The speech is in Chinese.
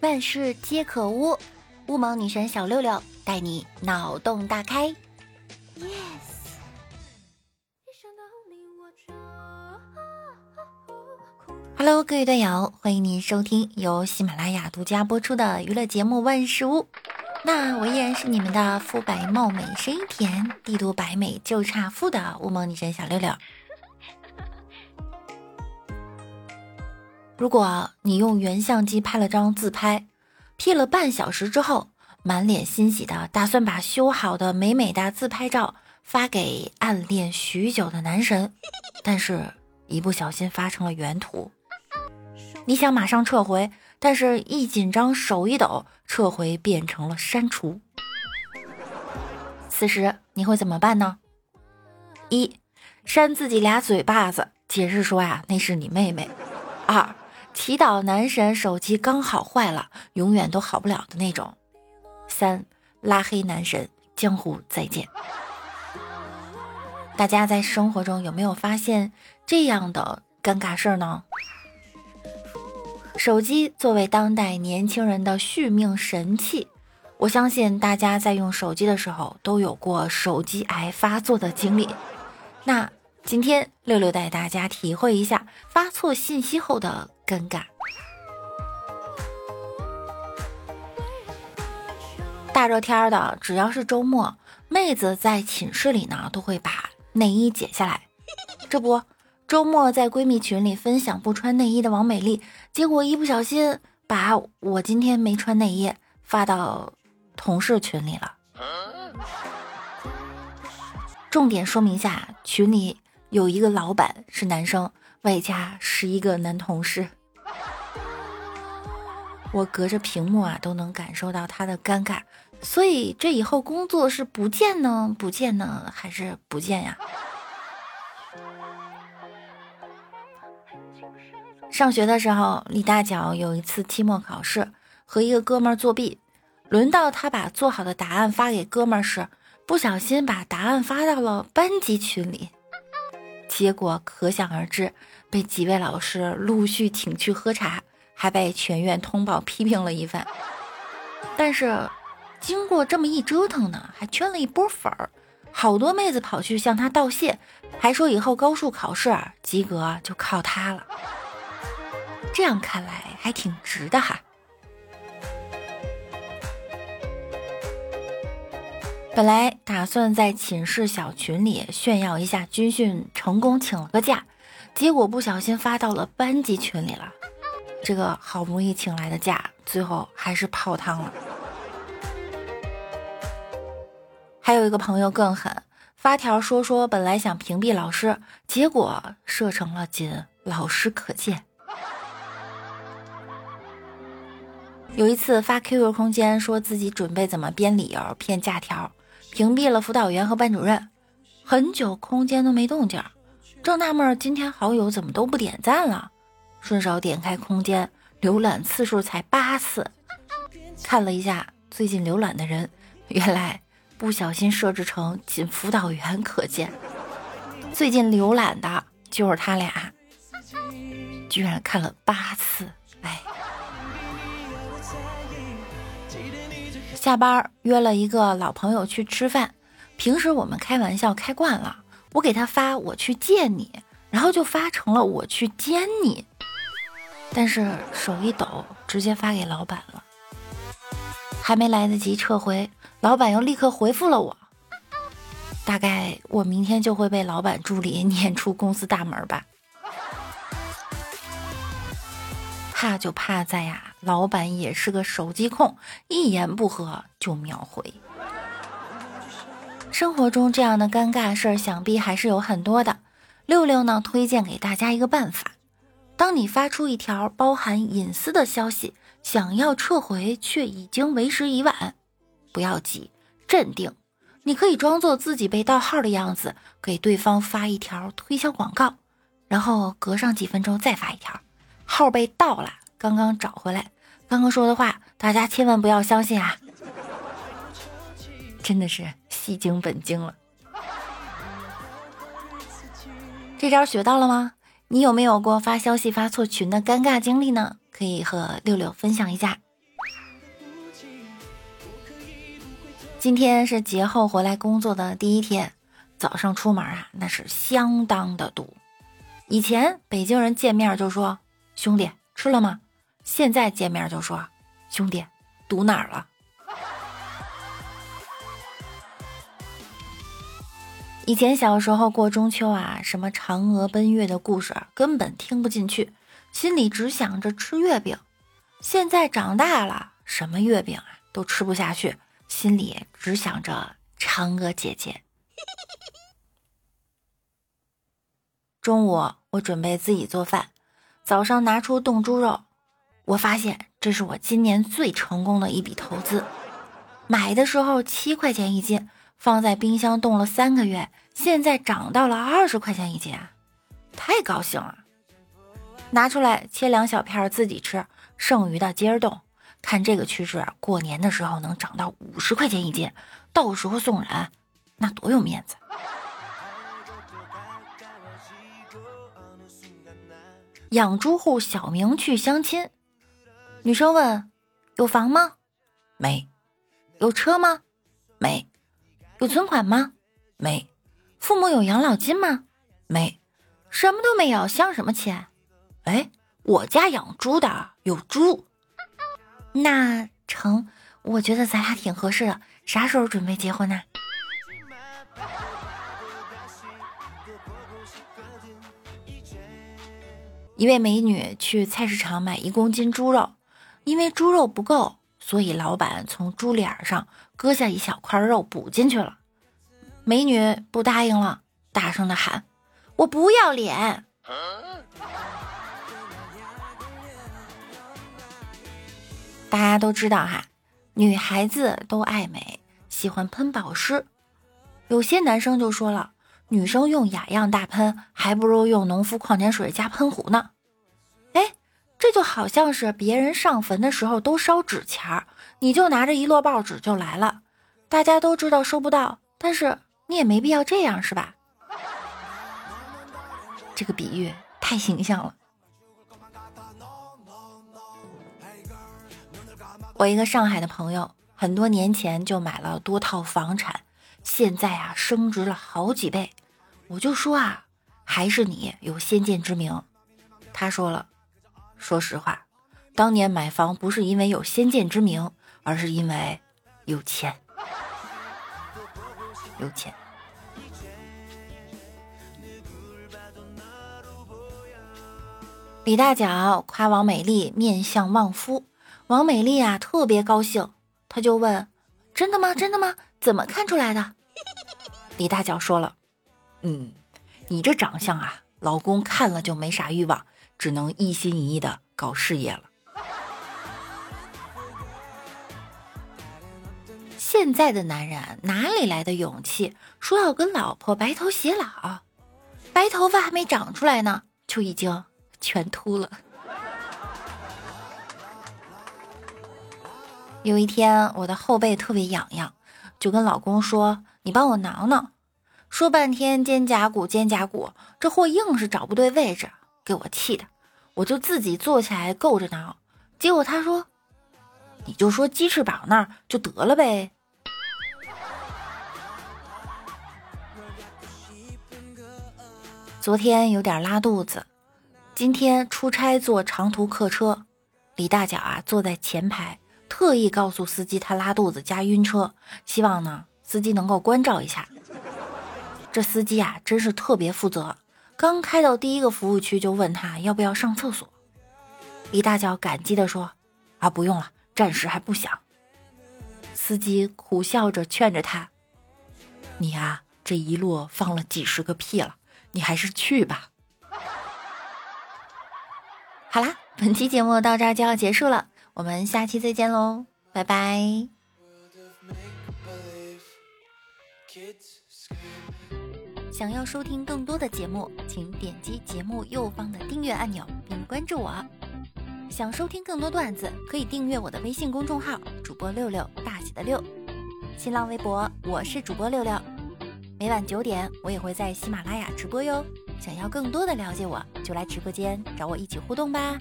万事皆可污，乌蒙女神小六六带你脑洞大开。Yes，Hello，各位队友，欢迎您收听由喜马拉雅独家播出的娱乐节目《万事屋》。那我依然是你们的肤白貌美、声音甜、帝都白美就差富的乌蒙女神小六六。如果你用原相机拍了张自拍，P 了半小时之后，满脸欣喜的打算把修好的美美的自拍照发给暗恋许久的男神，但是一不小心发成了原图，你想马上撤回，但是一紧张手一抖，撤回变成了删除。此时你会怎么办呢？一，扇自己俩嘴巴子，解释说呀，那是你妹妹。二。祈祷男神手机刚好坏了，永远都好不了的那种。三拉黑男神，江湖再见。大家在生活中有没有发现这样的尴尬事儿呢？手机作为当代年轻人的续命神器，我相信大家在用手机的时候都有过手机癌发作的经历。那。今天六六带大家体会一下发错信息后的尴尬。大热天的，只要是周末，妹子在寝室里呢都会把内衣解下来。这不，周末在闺蜜群里分享不穿内衣的王美丽，结果一不小心把我今天没穿内衣发到同事群里了。重点说明一下，群里。有一个老板是男生，外加十一个男同事，我隔着屏幕啊都能感受到他的尴尬，所以这以后工作是不见呢，不见呢，还是不见呀？上学的时候，李大脚有一次期末考试和一个哥们儿作弊，轮到他把做好的答案发给哥们儿时，不小心把答案发到了班级群里。结果可想而知，被几位老师陆续请去喝茶，还被全院通报批评了一番。但是，经过这么一折腾呢，还圈了一波粉儿，好多妹子跑去向他道谢，还说以后高数考试啊及格就靠他了。这样看来还挺值的哈。本来打算在寝室小群里炫耀一下军训成功，请了个假，结果不小心发到了班级群里了。这个好不容易请来的假，最后还是泡汤了。还有一个朋友更狠，发条说说本来想屏蔽老师，结果设成了仅老师可见。有一次发 QQ 空间，说自己准备怎么编理由骗假条。屏蔽了辅导员和班主任，很久空间都没动静，正纳闷今天好友怎么都不点赞了，顺手点开空间，浏览次数才八次，看了一下最近浏览的人，原来不小心设置成仅辅导员可见，最近浏览的就是他俩，居然看了八次，哎。下班约了一个老朋友去吃饭，平时我们开玩笑开惯了，我给他发我去见你，然后就发成了我去见你，但是手一抖，直接发给老板了，还没来得及撤回，老板又立刻回复了我，大概我明天就会被老板助理撵出公司大门吧。怕就怕在呀，老板也是个手机控，一言不合就秒回。生活中这样的尴尬事儿，想必还是有很多的。六六呢，推荐给大家一个办法：当你发出一条包含隐私的消息，想要撤回却已经为时已晚，不要急，镇定。你可以装作自己被盗号的样子，给对方发一条推销广告，然后隔上几分钟再发一条。号被盗了，刚刚找回来。刚刚说的话，大家千万不要相信啊！真的是戏精本精了。这招学到了吗？你有没有过发消息发错群的尴尬经历呢？可以和六六分享一下。今天是节后回来工作的第一天早上出门啊那是相当的堵。以前北京人见面就说兄弟吃了吗？现在见面就说兄弟堵哪儿了？以前小时候过中秋啊，什么嫦娥奔月的故事根本听不进去，心里只想着吃月饼。现在长大了，什么月饼啊都吃不下去。心里只想着嫦娥姐姐。中午我准备自己做饭，早上拿出冻猪肉，我发现这是我今年最成功的一笔投资。买的时候七块钱一斤，放在冰箱冻了三个月，现在涨到了二十块钱一斤啊，太高兴了！拿出来切两小片自己吃，剩余的接着冻。看这个趋势，过年的时候能涨到五十块钱一斤，到时候送人，那多有面子！养猪户小明去相亲，女生问：“有房吗？没。有车吗？没。有存款吗？没。父母有养老金吗？没。什么都没有，相什么亲？哎，我家养猪的，有猪。”那成，我觉得咱俩挺合适的。啥时候准备结婚呢？一位美女去菜市场买一公斤猪肉，因为猪肉不够，所以老板从猪脸上割下一小块肉补进去了。美女不答应了，大声的喊：“我不要脸！”大家都知道哈，女孩子都爱美，喜欢喷保湿。有些男生就说了，女生用雅漾大喷，还不如用农夫矿泉水加喷壶呢。哎，这就好像是别人上坟的时候都烧纸钱儿，你就拿着一摞报纸就来了。大家都知道收不到，但是你也没必要这样，是吧？这个比喻太形象了。我一个上海的朋友，很多年前就买了多套房产，现在啊升值了好几倍。我就说啊，还是你有先见之明。他说了，说实话，当年买房不是因为有先见之明，而是因为有钱，有钱。李大脚夸王美丽面相旺夫。王美丽啊，特别高兴，她就问：“真的吗？真的吗？怎么看出来的？”李大脚说了：“嗯，你这长相啊，老公看了就没啥欲望，只能一心一意的搞事业了。”现在的男人哪里来的勇气说要跟老婆白头偕老？白头发还没长出来呢，就已经全秃了。有一天，我的后背特别痒痒，就跟老公说：“你帮我挠挠。”说半天肩胛骨，肩胛骨，这货硬是找不对位置，给我气的，我就自己坐起来够着挠。结果他说：“你就说鸡翅膀那儿就得了呗。”昨天有点拉肚子，今天出差坐长途客车，李大脚啊坐在前排。特意告诉司机他拉肚子加晕车，希望呢司机能够关照一下。这司机啊真是特别负责，刚开到第一个服务区就问他要不要上厕所。李大脚感激地说：“啊不用了，暂时还不想。”司机苦笑着劝着他：“你呀这一路放了几十个屁了，你还是去吧。”好啦，本期节目到这儿就要结束了。我们下期再见喽，拜拜！想要收听更多的节目，请点击节目右方的订阅按钮并关注我。想收听更多段子，可以订阅我的微信公众号“主播六六大写的六”，新浪微博我是主播六六。每晚九点，我也会在喜马拉雅直播哟。想要更多的了解我，就来直播间找我一起互动吧。